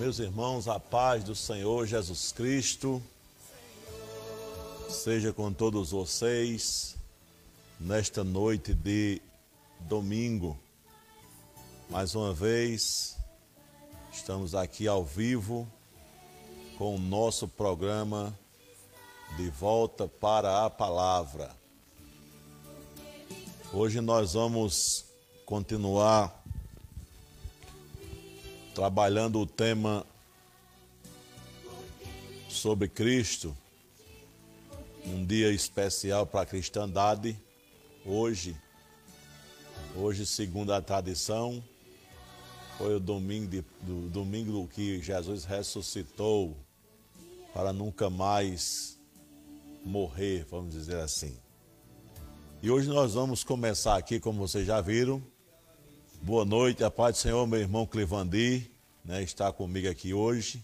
Meus irmãos, a paz do Senhor Jesus Cristo seja com todos vocês nesta noite de domingo. Mais uma vez, estamos aqui ao vivo com o nosso programa De Volta para a Palavra. Hoje nós vamos continuar trabalhando o tema sobre Cristo, um dia especial para a cristandade. Hoje, hoje, segundo a tradição, foi o domingo, de, do, domingo que Jesus ressuscitou para nunca mais morrer, vamos dizer assim. E hoje nós vamos começar aqui, como vocês já viram, Boa noite, a paz do Senhor, meu irmão Clivandi, né, está comigo aqui hoje.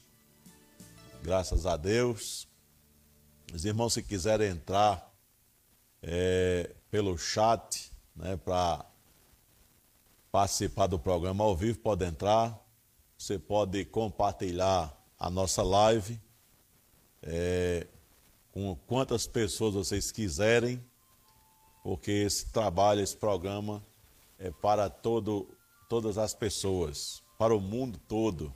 Graças a Deus. Os irmãos, se quiserem entrar é, pelo chat, né, para participar do programa ao vivo, pode entrar. Você pode compartilhar a nossa live é, com quantas pessoas vocês quiserem, porque esse trabalho, esse programa é para todo, todas as pessoas, para o mundo todo.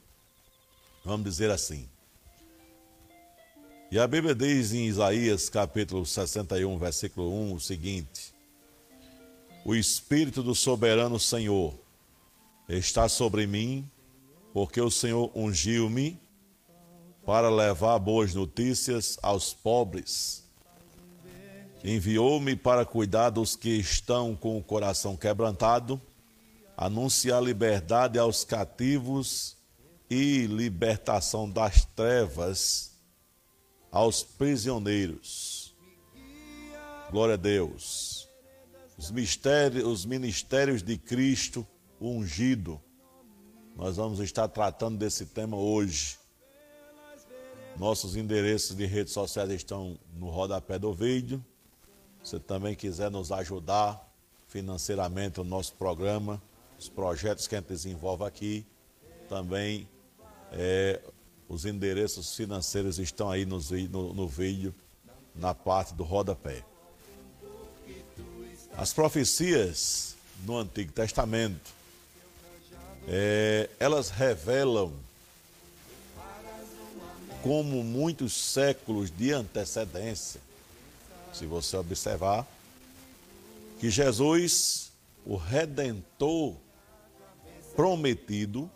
Vamos dizer assim. E a Bíblia diz em Isaías capítulo 61, versículo 1 o seguinte: O Espírito do soberano Senhor está sobre mim, porque o Senhor ungiu-me para levar boas notícias aos pobres Enviou-me para cuidar dos que estão com o coração quebrantado, anunciar liberdade aos cativos e libertação das trevas aos prisioneiros. Glória a Deus. Os mistérios, os ministérios de Cristo ungido. Nós vamos estar tratando desse tema hoje. Nossos endereços de redes sociais estão no rodapé do vídeo você também quiser nos ajudar financeiramente no nosso programa, os projetos que a gente desenvolve aqui, também é, os endereços financeiros estão aí no, no, no vídeo, na parte do rodapé. As profecias no Antigo Testamento, é, elas revelam como muitos séculos de antecedência se você observar, que Jesus, o redentor prometido,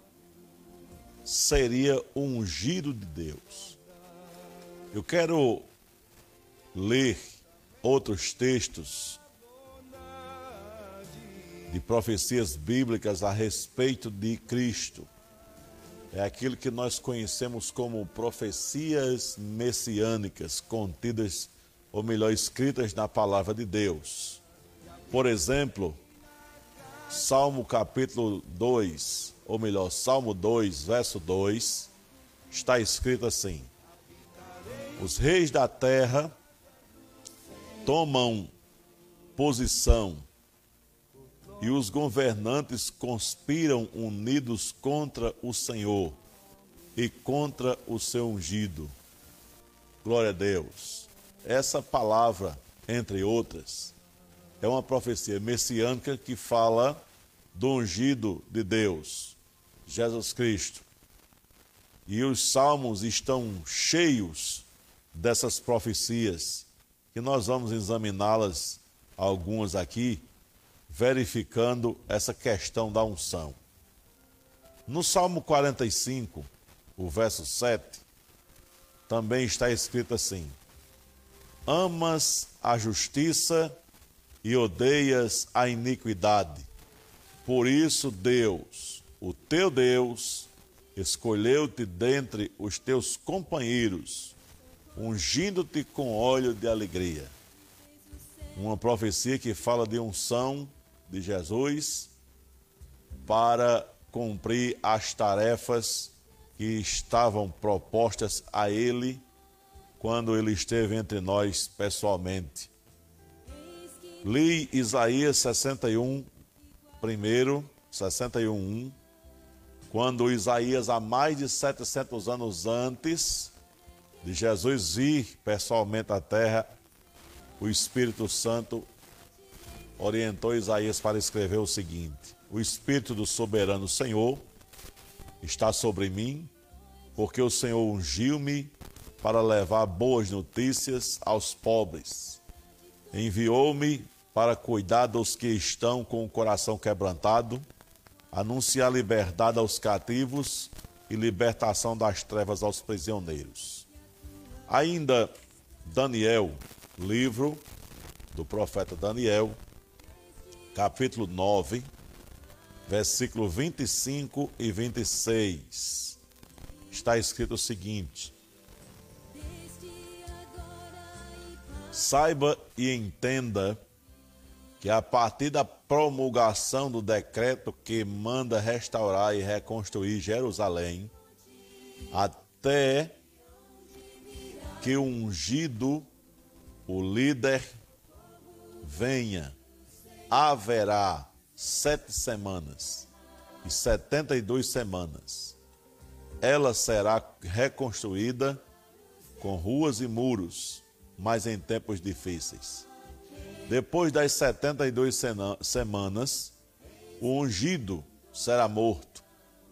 seria o ungido de Deus. Eu quero ler outros textos de profecias bíblicas a respeito de Cristo. É aquilo que nós conhecemos como profecias messiânicas contidas ou melhor, escritas na palavra de Deus. Por exemplo, Salmo capítulo 2, ou melhor, Salmo 2, verso 2, está escrito assim: Os reis da terra tomam posição e os governantes conspiram unidos contra o Senhor e contra o seu ungido. Glória a Deus. Essa palavra, entre outras, é uma profecia messiânica que fala do ungido de Deus, Jesus Cristo. E os salmos estão cheios dessas profecias, que nós vamos examiná-las, algumas aqui, verificando essa questão da unção. No Salmo 45, o verso 7, também está escrito assim: amas a justiça e odeias a iniquidade. Por isso, Deus, o teu Deus, escolheu-te dentre os teus companheiros, ungindo-te com óleo de alegria. Uma profecia que fala de unção de Jesus para cumprir as tarefas que estavam propostas a ele quando ele esteve entre nós pessoalmente. Li Isaías 61, primeiro, 61, 1, quando Isaías, há mais de 700 anos antes de Jesus vir pessoalmente à terra, o Espírito Santo orientou Isaías para escrever o seguinte: O Espírito do soberano Senhor está sobre mim, porque o Senhor ungiu-me para levar boas notícias aos pobres. Enviou-me para cuidar dos que estão com o coração quebrantado, anunciar liberdade aos cativos e libertação das trevas aos prisioneiros. Ainda Daniel, livro do profeta Daniel, capítulo 9, versículo 25 e 26. Está escrito o seguinte: Saiba e entenda que a partir da promulgação do decreto que manda restaurar e reconstruir Jerusalém, até que o ungido, o líder, venha, haverá sete semanas e setenta e duas semanas. Ela será reconstruída com ruas e muros, mas em tempos difíceis. Depois das setenta e duas semanas, o ungido será morto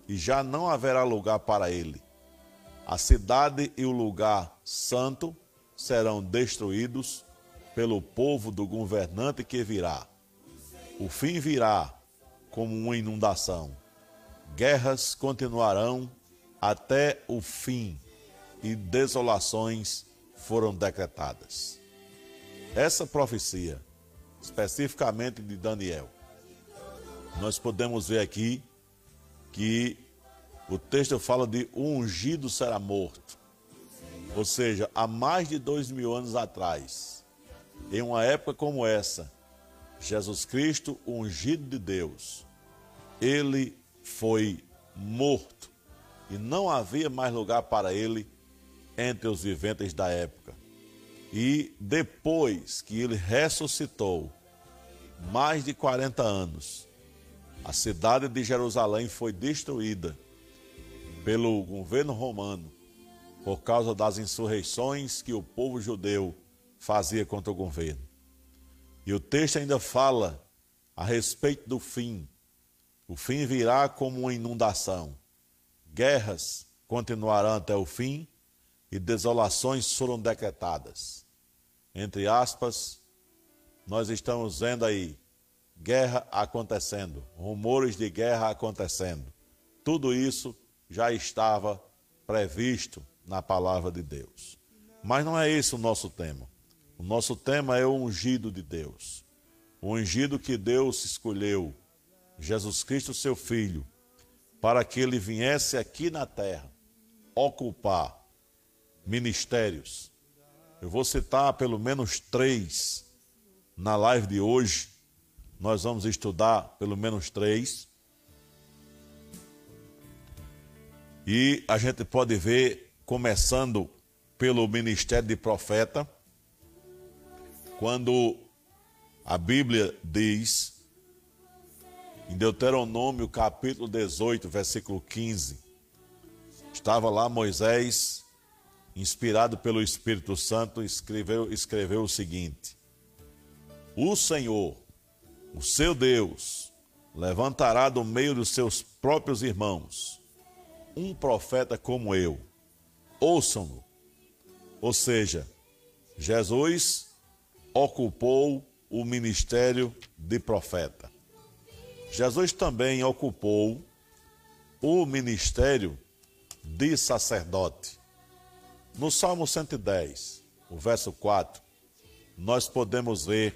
e já não haverá lugar para ele. A cidade e o lugar santo serão destruídos pelo povo do governante que virá. O fim virá como uma inundação. Guerras continuarão até o fim e desolações foram decretadas. Essa profecia, especificamente de Daniel, nós podemos ver aqui que o texto fala de um ungido será morto. Ou seja, há mais de dois mil anos atrás, em uma época como essa, Jesus Cristo, ungido de Deus, ele foi morto e não havia mais lugar para ele entre os viventes da época. E depois que ele ressuscitou, mais de 40 anos, a cidade de Jerusalém foi destruída pelo governo romano por causa das insurreições que o povo judeu fazia contra o governo. E o texto ainda fala a respeito do fim. O fim virá como uma inundação. Guerras continuarão até o fim e desolações foram decretadas. Entre aspas, nós estamos vendo aí guerra acontecendo, rumores de guerra acontecendo. Tudo isso já estava previsto na palavra de Deus. Mas não é esse o nosso tema. O nosso tema é o ungido de Deus. O ungido que Deus escolheu, Jesus Cristo, seu Filho, para que ele viesse aqui na terra ocupar ministérios. Eu vou citar pelo menos três na live de hoje. Nós vamos estudar pelo menos três. E a gente pode ver, começando pelo ministério de profeta, quando a Bíblia diz, em Deuteronômio capítulo 18, versículo 15, estava lá Moisés, inspirado pelo Espírito Santo, escreveu, escreveu o seguinte: O Senhor, o seu Deus, levantará do meio dos seus próprios irmãos um profeta como eu. Ouçam-no. Ou seja, Jesus ocupou o ministério de profeta. Jesus também ocupou o ministério de sacerdote. No Salmo 110, o verso 4, nós podemos ver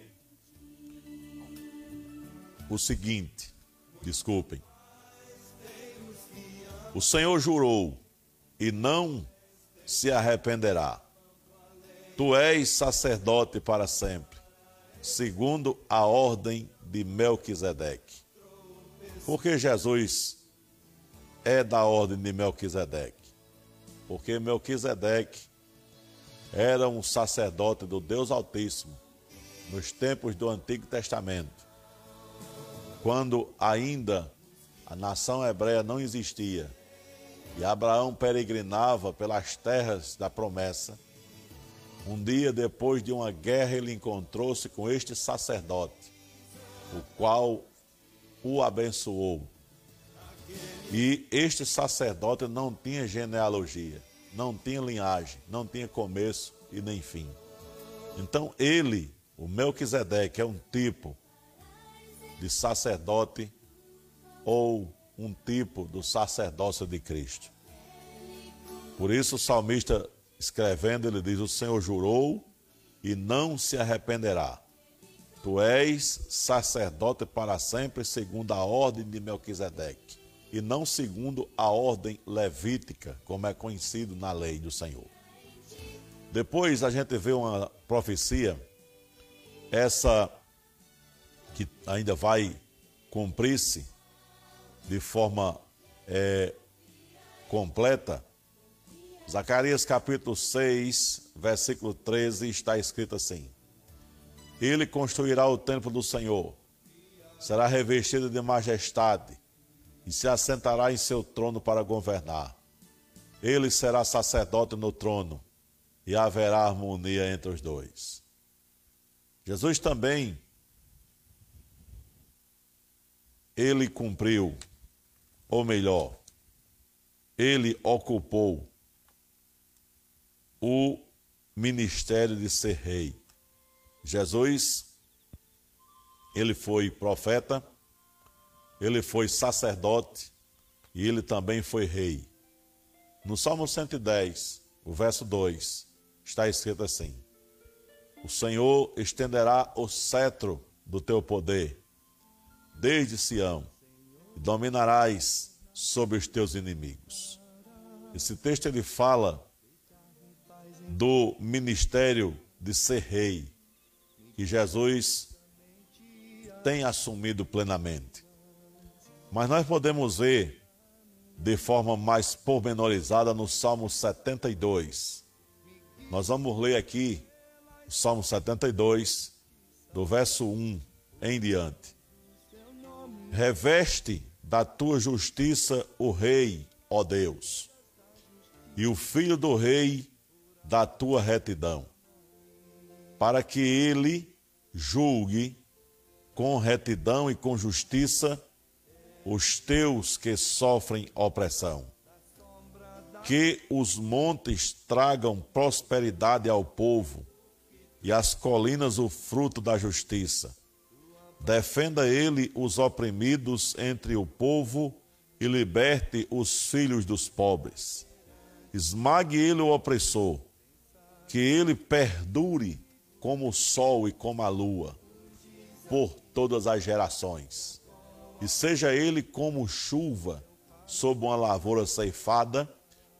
o seguinte: desculpem. O Senhor jurou e não se arrependerá. Tu és sacerdote para sempre, segundo a ordem de Melquisedeque. Porque Jesus é da ordem de Melquisedeque? Porque Melquisedeque era um sacerdote do Deus Altíssimo nos tempos do Antigo Testamento, quando ainda a nação hebreia não existia e Abraão peregrinava pelas terras da promessa, um dia depois de uma guerra ele encontrou-se com este sacerdote, o qual o abençoou. E este sacerdote não tinha genealogia, não tinha linhagem, não tinha começo e nem fim. Então ele, o Melquisedeque, é um tipo de sacerdote ou um tipo do sacerdócio de Cristo. Por isso o salmista escrevendo, ele diz: O Senhor jurou e não se arrependerá. Tu és sacerdote para sempre, segundo a ordem de Melquisedeque, e não segundo a ordem levítica, como é conhecido na lei do Senhor. Depois a gente vê uma profecia, essa que ainda vai cumprir-se de forma é, completa. Zacarias capítulo 6, versículo 13, está escrito assim: Ele construirá o templo do Senhor, será revestido de majestade e se assentará em seu trono para governar. Ele será sacerdote no trono e haverá harmonia entre os dois. Jesus também, ele cumpriu, ou melhor, ele ocupou o ministério de ser rei. Jesus, ele foi profeta, ele foi sacerdote e ele também foi rei. No Salmo 110, o verso 2, está escrito assim: O Senhor estenderá o cetro do teu poder desde Sião e dominarás sobre os teus inimigos. Esse texto ele fala do ministério de ser rei que Jesus tem assumido plenamente. Mas nós podemos ver de forma mais pormenorizada no Salmo 72, nós vamos ler aqui o Salmo 72, do verso 1 em diante. Reveste da tua justiça o rei, ó Deus, e o filho do rei da tua retidão, para que ele julgue com retidão e com justiça os teus que sofrem opressão que os montes tragam prosperidade ao povo e as colinas o fruto da justiça. Defenda ele os oprimidos entre o povo e liberte os filhos dos pobres. Esmague ele o opressor, que ele perdure como o sol e como a lua, por todas as gerações. E seja ele como chuva sob uma lavoura ceifada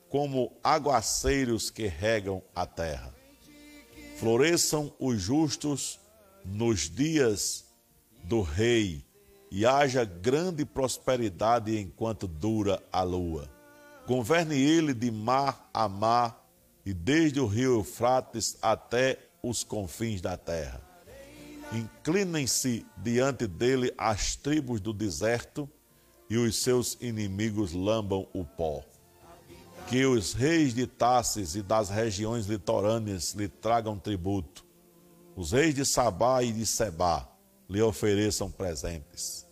como aguaceiros que regam a terra. Floresçam os justos nos dias do rei e haja grande prosperidade enquanto dura a lua. Governe ele de mar a mar e desde o rio Eufrates até os confins da terra. Inclinem-se diante dele as tribos do deserto e os seus inimigos lambam o pó que os reis de Tasses e das regiões litorâneas lhe tragam tributo, os reis de Sabá e de Sebá lhe ofereçam presentes.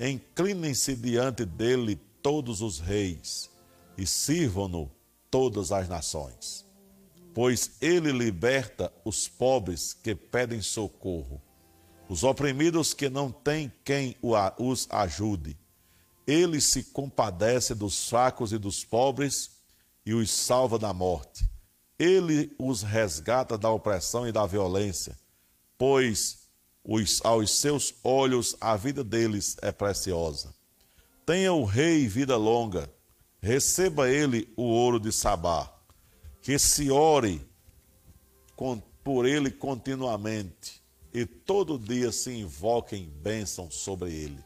Inclinem-se diante dele todos os reis e sirvam-no todas as nações. Pois ele liberta os pobres que pedem socorro, os oprimidos que não têm quem os ajude. Ele se compadece dos fracos e dos pobres e os salva da morte. Ele os resgata da opressão e da violência, pois os, aos seus olhos a vida deles é preciosa. Tenha o rei vida longa, receba ele o ouro de Sabá, que se ore por ele continuamente, e todo dia se invoquem bênção sobre ele.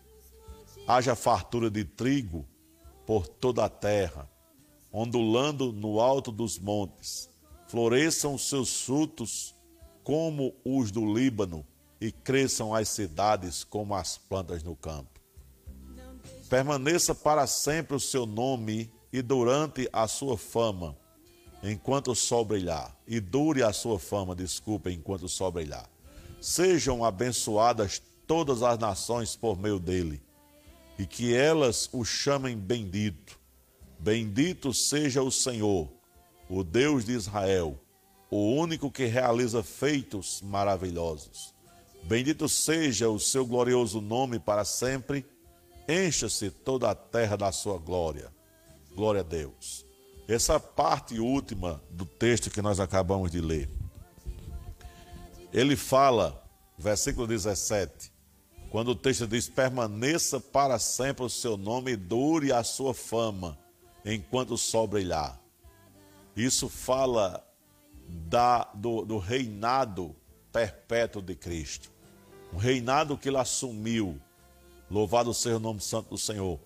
Haja fartura de trigo por toda a terra, ondulando no alto dos montes. Floresçam seus frutos como os do Líbano e cresçam as cidades como as plantas no campo. permaneça para sempre o seu nome e durante a sua fama, enquanto o sol brilhar, e dure a sua fama, desculpa, enquanto o sol brilhar. Sejam abençoadas todas as nações por meio dele, e que elas o chamem bendito. Bendito seja o Senhor, o Deus de Israel, o único que realiza feitos maravilhosos. Bendito seja o seu glorioso nome para sempre. Encha-se toda a terra da sua glória. Glória a Deus. Essa parte última do texto que nós acabamos de ler. Ele fala, versículo 17, quando o texto diz: Permaneça para sempre o seu nome e dure a sua fama, enquanto o sol brilhar. Isso fala da, do, do reinado perpétuo de Cristo. Um reinado que ele assumiu, louvado seja o nome santo do Senhor,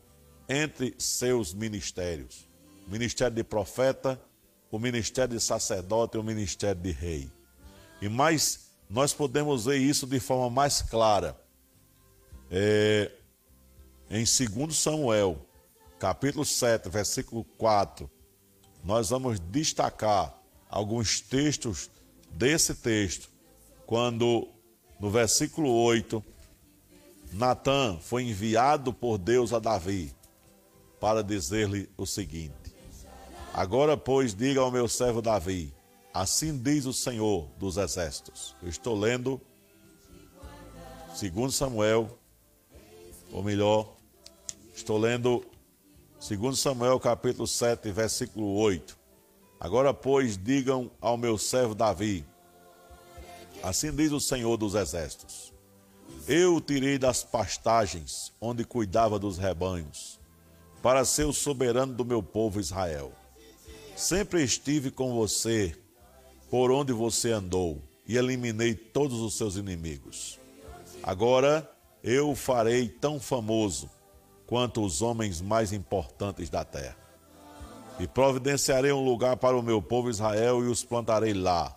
entre seus ministérios: o ministério de profeta, o ministério de sacerdote e o ministério de rei. E mais, nós podemos ver isso de forma mais clara é, em 2 Samuel, capítulo 7, versículo 4. Nós vamos destacar alguns textos desse texto, quando no versículo 8, Natan foi enviado por Deus a Davi para dizer-lhe o seguinte: Agora, pois, diga ao meu servo Davi: Assim diz o Senhor dos Exércitos. Eu estou lendo 2 Samuel, ou melhor, estou lendo 2 Samuel capítulo 7, versículo 8. Agora, pois, digam ao meu servo Davi: Assim diz o Senhor dos Exércitos: Eu o tirei das pastagens onde cuidava dos rebanhos, para ser o soberano do meu povo Israel. Sempre estive com você por onde você andou e eliminei todos os seus inimigos. Agora eu o farei tão famoso quanto os homens mais importantes da terra. E providenciarei um lugar para o meu povo Israel e os plantarei lá,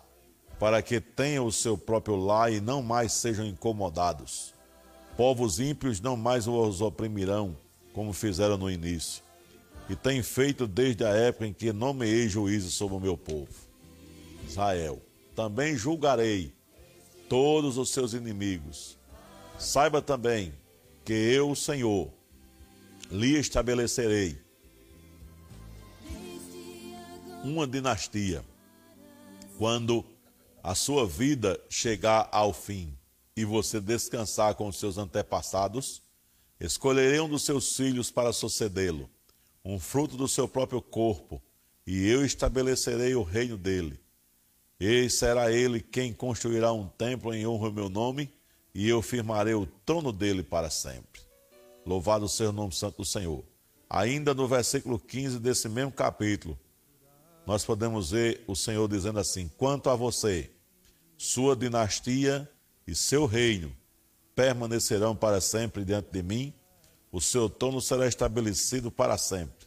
para que tenham o seu próprio lar e não mais sejam incomodados. Povos ímpios não mais os oprimirão, como fizeram no início. E tem feito desde a época em que nomeei juízo sobre o meu povo. Israel. Também julgarei todos os seus inimigos. Saiba também que eu, Senhor, lhe estabelecerei uma dinastia. Quando a sua vida chegar ao fim e você descansar com os seus antepassados, escolherei um dos seus filhos para sucedê-lo, um fruto do seu próprio corpo, e eu estabelecerei o reino dele. E será ele quem construirá um templo em honra ao meu nome, e eu firmarei o trono dele para sempre. Louvado seja o nome santo do Senhor. Ainda no versículo 15 desse mesmo capítulo, nós podemos ver o Senhor dizendo assim: quanto a você, sua dinastia e seu reino permanecerão para sempre diante de mim, o seu trono será estabelecido para sempre.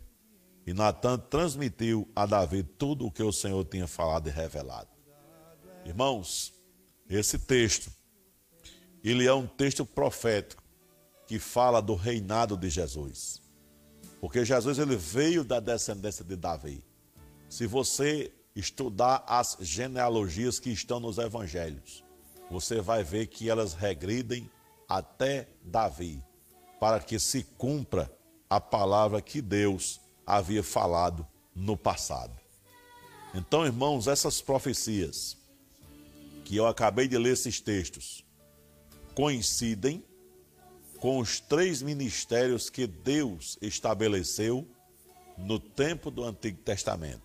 E Natan transmitiu a Davi tudo o que o Senhor tinha falado e revelado. Irmãos, esse texto, ele é um texto profético que fala do reinado de Jesus. Porque Jesus ele veio da descendência de Davi. Se você estudar as genealogias que estão nos evangelhos, você vai ver que elas regridem até Davi, para que se cumpra a palavra que Deus havia falado no passado. Então, irmãos, essas profecias que eu acabei de ler esses textos coincidem com os três ministérios que Deus estabeleceu no tempo do Antigo Testamento.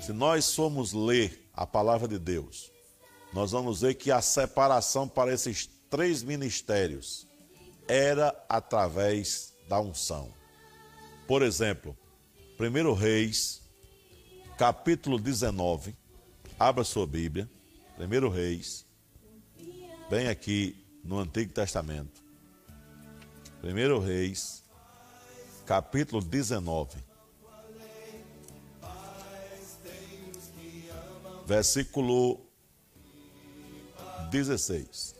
Se nós formos ler a palavra de Deus, nós vamos ver que a separação para esses três ministérios era através da unção. Por exemplo, 1 Reis, capítulo 19, abra sua Bíblia, 1 Reis, bem aqui no Antigo Testamento. 1 Reis, capítulo 19. versículo 16.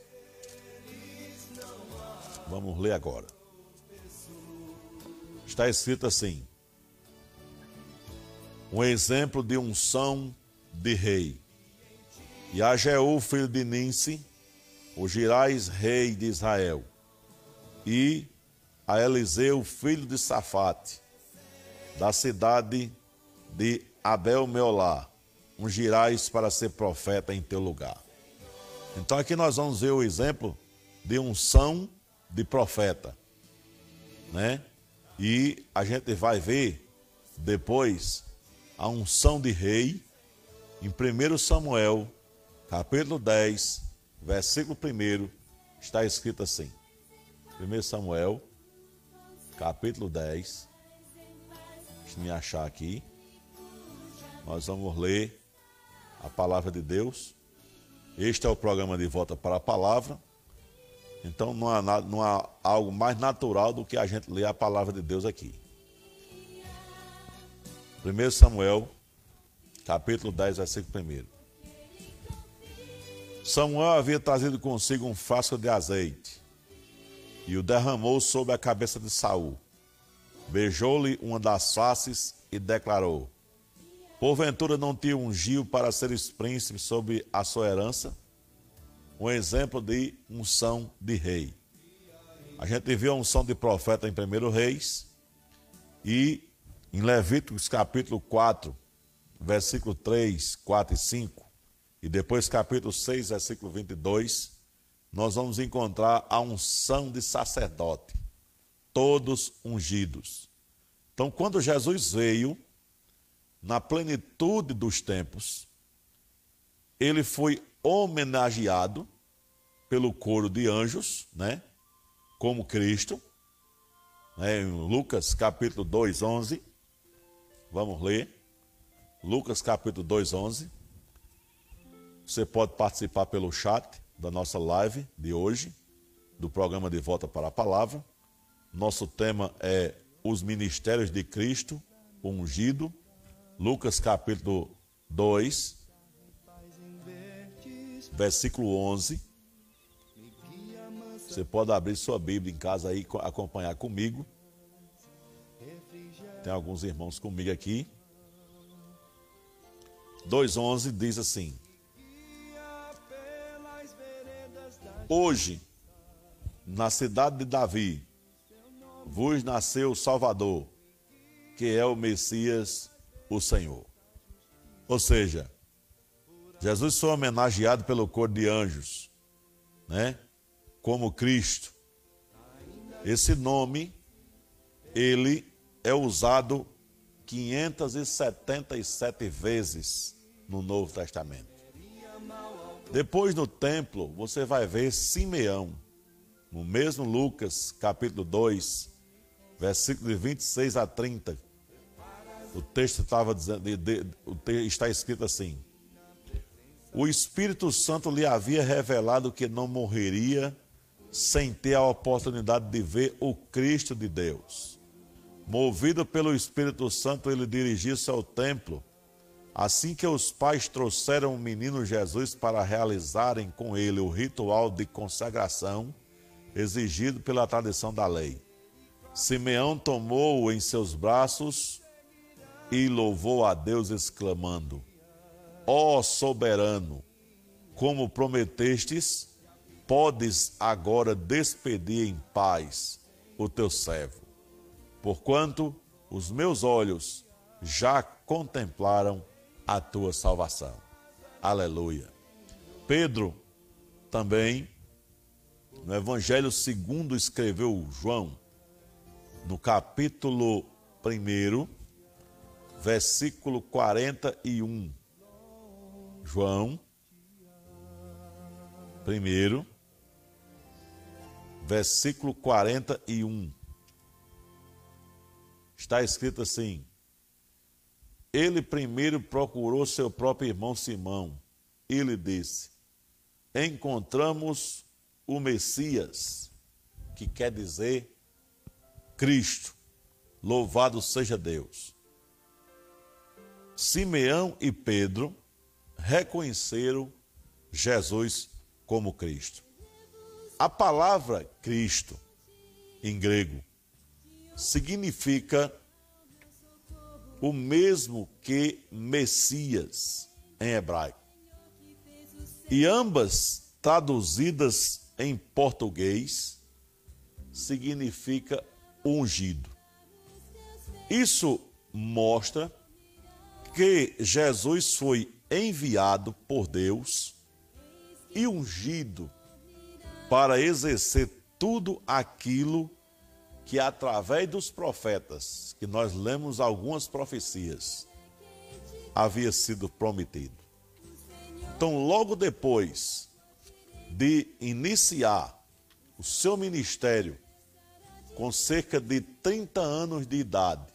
Vamos ler agora. está escrito assim: um exemplo de unção de rei. E a Jeú, filho de Ninse, o Girais, rei de Israel, e a Eliseu, filho de Safate, da cidade de Abel Meolá, um Girais para ser profeta em teu lugar. Então aqui nós vamos ver o exemplo de unção de profeta, né? E a gente vai ver depois a unção de rei em 1 Samuel, capítulo 10, versículo 1, está escrito assim. 1 Samuel, capítulo 10. Deixa eu me achar aqui. Nós vamos ler a palavra de Deus. Este é o programa de volta para a palavra. Então não há, não há algo mais natural do que a gente ler a palavra de Deus aqui. 1 Samuel, capítulo 10, versículo 1. Samuel havia trazido consigo um frasco de azeite e o derramou sobre a cabeça de Saul. Beijou-lhe uma das faces e declarou: Porventura não te ungiu para seres príncipe sobre a sua herança? Um exemplo de unção de rei. A gente viu a unção de profeta em 1 Reis e em Levíticos capítulo 4, versículo 3, 4 e 5, e depois capítulo 6, versículo 22, nós vamos encontrar a unção de sacerdote, todos ungidos. Então, quando Jesus veio, na plenitude dos tempos, ele foi homenageado pelo coro de anjos, né? Como Cristo, né? em Lucas capítulo 2, 11. Vamos ler. Lucas capítulo 2, 11. Você pode participar pelo chat da nossa live de hoje, do programa de Volta para a Palavra. Nosso tema é os ministérios de Cristo ungido. Lucas capítulo 2, versículo 11. Você pode abrir sua Bíblia em casa aí e acompanhar comigo. Tem alguns irmãos comigo aqui. 2,11 diz assim: Hoje, na cidade de Davi, vos nasceu o Salvador, que é o Messias, o Senhor. Ou seja, Jesus foi homenageado pelo cor de anjos, né? Como Cristo. Esse nome, ele é usado 577 vezes no Novo Testamento. Depois no templo, você vai ver Simeão, no mesmo Lucas, capítulo 2, versículo de 26 a 30. O texto estava dizendo, o texto está escrito assim: O Espírito Santo lhe havia revelado que não morreria sem ter a oportunidade de ver o Cristo de Deus. Movido pelo Espírito Santo, ele dirigiu-se ao templo. Assim que os pais trouxeram o menino Jesus para realizarem com ele o ritual de consagração exigido pela tradição da lei. Simeão tomou-o em seus braços e louvou a Deus, exclamando: Ó oh, soberano, como prometestes, podes agora despedir em paz o teu servo porquanto os meus olhos já contemplaram a tua salvação. Aleluia. Pedro também, no Evangelho segundo escreveu João, no capítulo 1, versículo 41. João, 1, versículo 41 está escrito assim: Ele primeiro procurou seu próprio irmão Simão e lhe disse: Encontramos o Messias, que quer dizer Cristo. Louvado seja Deus. Simeão e Pedro reconheceram Jesus como Cristo. A palavra Cristo, em grego, significa o mesmo que Messias em hebraico. E ambas traduzidas em português significa ungido. Isso mostra que Jesus foi enviado por Deus e ungido para exercer tudo aquilo que através dos profetas, que nós lemos algumas profecias, havia sido prometido. Então, logo depois de iniciar o seu ministério, com cerca de 30 anos de idade,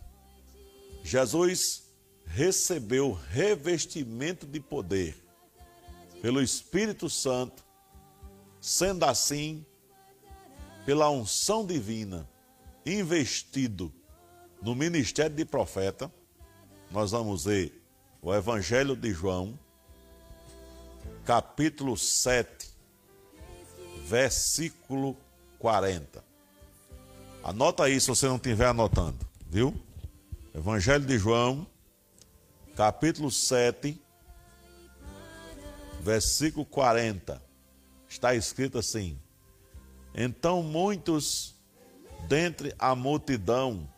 Jesus recebeu revestimento de poder pelo Espírito Santo, sendo assim, pela unção divina, investido no ministério de profeta. Nós vamos ver o Evangelho de João, capítulo 7, versículo 40. Anota aí se você não estiver anotando, viu? Evangelho de João, capítulo 7, versículo 40. Está escrito assim: Então muitos dentre a multidão,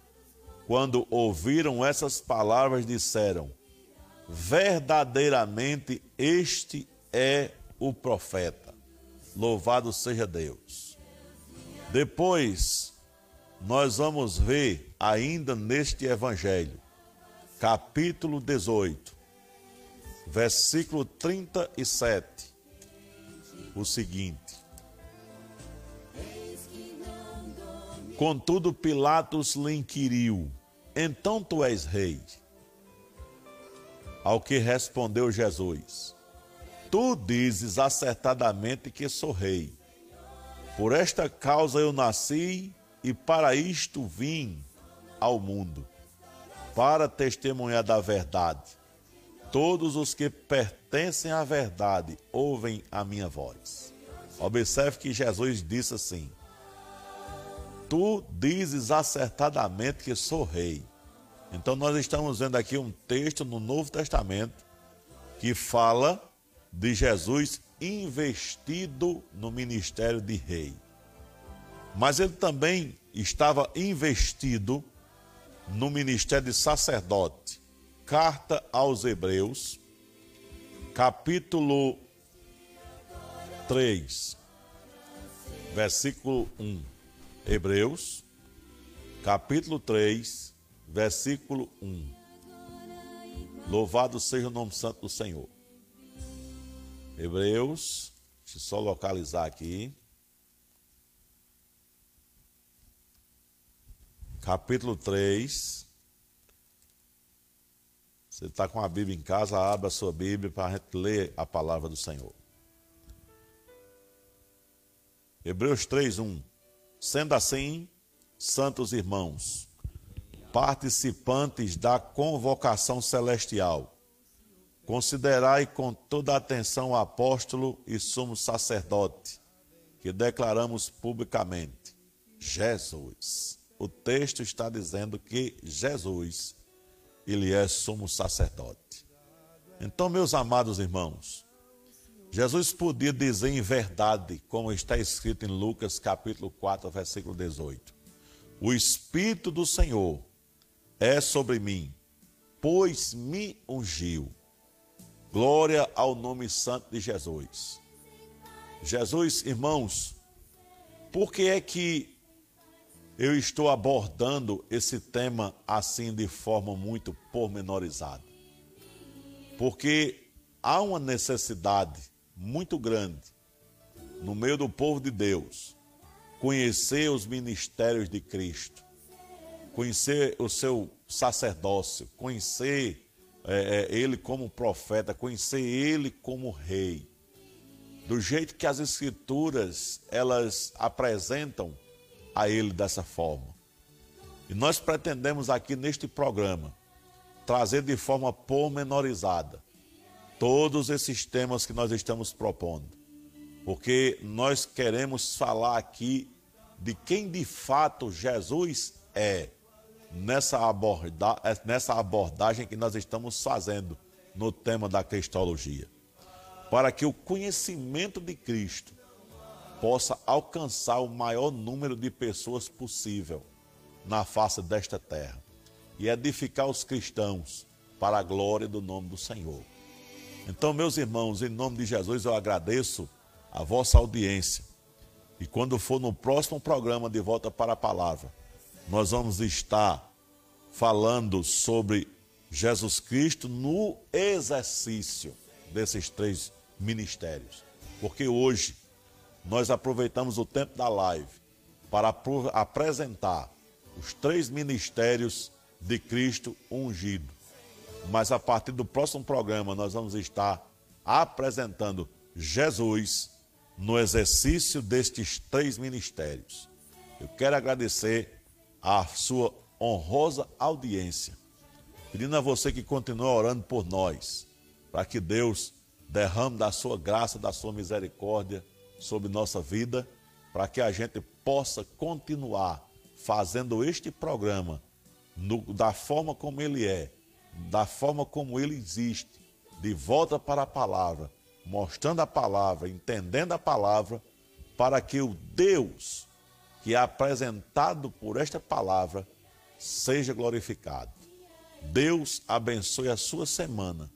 quando ouviram essas palavras, disseram: Verdadeiramente este é o profeta. Louvado seja Deus. Depois, nós vamos ver ainda neste evangelho, capítulo 18, versículo 37, o seguinte: Contudo, Pilatos lhe inquiriu: Então tu és rei? Ao que respondeu Jesus: Tu dizes acertadamente que sou rei. Por esta causa eu nasci e para isto vim ao mundo, para testemunhar da verdade. Todos os que pertencem à verdade ouvem a minha voz. Observe que Jesus disse assim: Tu dizes acertadamente que sou rei. Então nós estamos vendo aqui um texto no Novo Testamento que fala de Jesus investido no ministério de rei. Mas ele também estava investido no ministério de sacerdote. Carta aos Hebreus, capítulo 3, versículo 1. Hebreus, capítulo 3, versículo 1. Louvado seja o nome santo do Senhor. Hebreus, deixa eu só localizar aqui. Capítulo 3. Você está com a Bíblia em casa, abra a sua Bíblia para a gente ler a palavra do Senhor. Hebreus 3, 1. Sendo assim, santos irmãos, participantes da convocação celestial, Considerai com toda atenção o apóstolo e sumo sacerdote, que declaramos publicamente: Jesus. O texto está dizendo que Jesus, ele é sumo sacerdote. Então, meus amados irmãos, Jesus podia dizer em verdade, como está escrito em Lucas capítulo 4, versículo 18: O Espírito do Senhor é sobre mim, pois me ungiu Glória ao nome santo de Jesus. Jesus, irmãos, por que é que eu estou abordando esse tema assim de forma muito pormenorizada? Porque há uma necessidade muito grande no meio do povo de Deus conhecer os ministérios de Cristo, conhecer o seu sacerdócio, conhecer é, é, ele como profeta, conhecer ele como rei. Do jeito que as escrituras elas apresentam a ele dessa forma. E nós pretendemos aqui neste programa trazer de forma pormenorizada todos esses temas que nós estamos propondo. Porque nós queremos falar aqui de quem de fato Jesus é nessa, aborda é nessa abordagem que nós estamos fazendo no tema da cristologia. Para que o conhecimento de Cristo possa alcançar o maior número de pessoas possível na face desta terra e edificar os cristãos para a glória do nome do Senhor. Então, meus irmãos, em nome de Jesus, eu agradeço a vossa audiência. E quando for no próximo programa de Volta para a Palavra, nós vamos estar falando sobre Jesus Cristo no exercício desses três ministérios. Porque hoje nós aproveitamos o tempo da live para apresentar os três ministérios de Cristo ungido. Mas a partir do próximo programa nós vamos estar apresentando Jesus no exercício destes três ministérios. Eu quero agradecer a sua honrosa audiência, pedindo a você que continue orando por nós, para que Deus derrame da sua graça, da sua misericórdia sobre nossa vida, para que a gente possa continuar fazendo este programa no, da forma como ele é, da forma como ele existe, de volta para a palavra, mostrando a palavra, entendendo a palavra, para que o Deus que é apresentado por esta palavra seja glorificado. Deus abençoe a sua semana,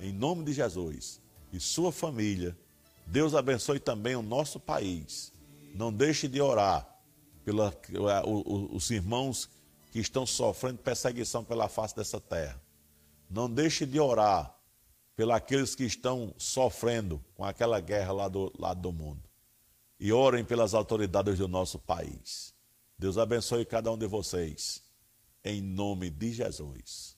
em nome de Jesus, e sua família. Deus abençoe também o nosso país. Não deixe de orar pelos os irmãos que estão sofrendo perseguição pela face dessa terra. Não deixe de orar pelos que estão sofrendo com aquela guerra lá do lado do mundo. E orem pelas autoridades do nosso país. Deus abençoe cada um de vocês. Em nome de Jesus.